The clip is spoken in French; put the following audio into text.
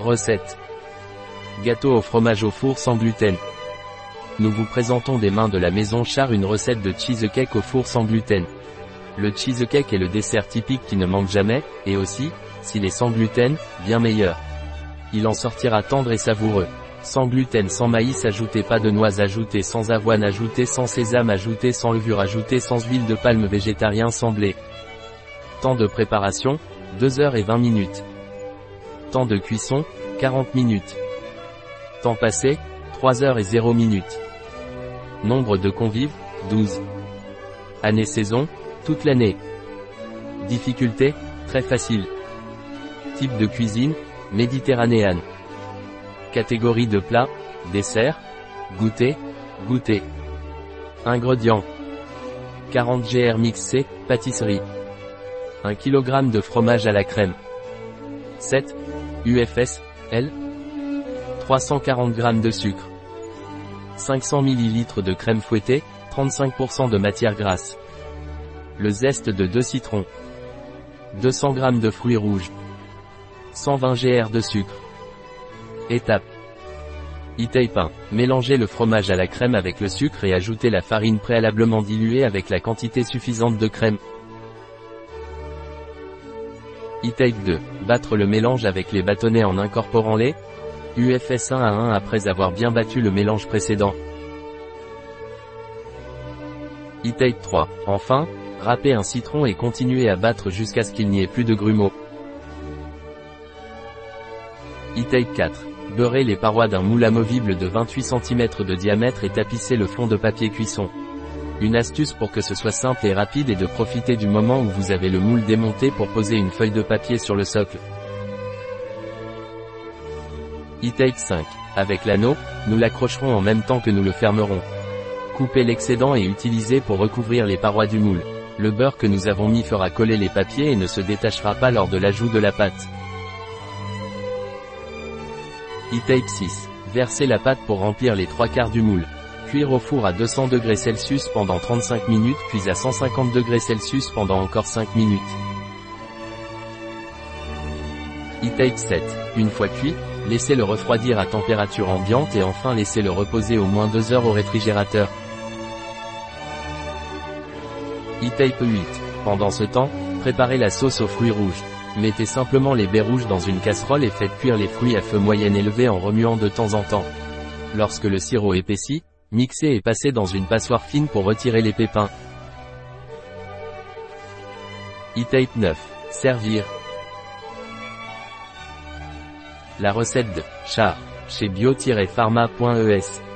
Recette. Gâteau au fromage au four sans gluten. Nous vous présentons des mains de la maison Char une recette de cheesecake au four sans gluten. Le cheesecake est le dessert typique qui ne manque jamais, et aussi, s'il est sans gluten, bien meilleur. Il en sortira tendre et savoureux. Sans gluten, sans maïs ajouté, pas de noix ajoutées, sans avoine ajoutée, sans sésame ajouté, sans levure ajoutée, sans huile de palme végétarien, sans blé. Temps de préparation, 2 heures et 20 minutes. Temps de cuisson, 40 minutes. Temps passé, 3 heures et 0 minutes. Nombre de convives, 12. Année saison, toute l'année. Difficulté, très facile. Type de cuisine, méditerranéenne. Catégorie de plat, dessert, goûter, goûter. Ingrédients. 40 GR mixé, pâtisserie. 1 kg de fromage à la crème. 7. UFS, L. 340 g de sucre. 500 ml de crème fouettée, 35% de matière grasse. Le zeste de 2 citrons. 200 g de fruits rouges. 120 gr de sucre. Étape. E-tape 1. Mélangez le fromage à la crème avec le sucre et ajoutez la farine préalablement diluée avec la quantité suffisante de crème. E-tape 2. Battre le mélange avec les bâtonnets en incorporant les UFS 1 à 1 après avoir bien battu le mélange précédent. E-tape 3. Enfin, râpez un citron et continuez à battre jusqu'à ce qu'il n'y ait plus de grumeaux. E-tape 4. Beurrez les parois d'un moule amovible de 28 cm de diamètre et tapissez le fond de papier cuisson. Une astuce pour que ce soit simple et rapide est de profiter du moment où vous avez le moule démonté pour poser une feuille de papier sur le socle. E-tape 5. Avec l'anneau, nous l'accrocherons en même temps que nous le fermerons. Coupez l'excédent et utilisez pour recouvrir les parois du moule. Le beurre que nous avons mis fera coller les papiers et ne se détachera pas lors de l'ajout de la pâte. E-tape 6. Versez la pâte pour remplir les trois quarts du moule. Cuire au four à 200 degrés pendant 35 minutes puis à 150 degrés pendant encore 5 minutes. E-tape 7. Une fois cuit, laissez-le refroidir à température ambiante et enfin laissez-le reposer au moins 2 heures au réfrigérateur. E-tape 8. Pendant ce temps, préparez la sauce aux fruits rouges. Mettez simplement les baies rouges dans une casserole et faites cuire les fruits à feu moyen élevé en remuant de temps en temps. Lorsque le sirop épaissit, Mixer et passer dans une passoire fine pour retirer les pépins. E-tape 9. Servir. La recette de Char chez bio-pharma.es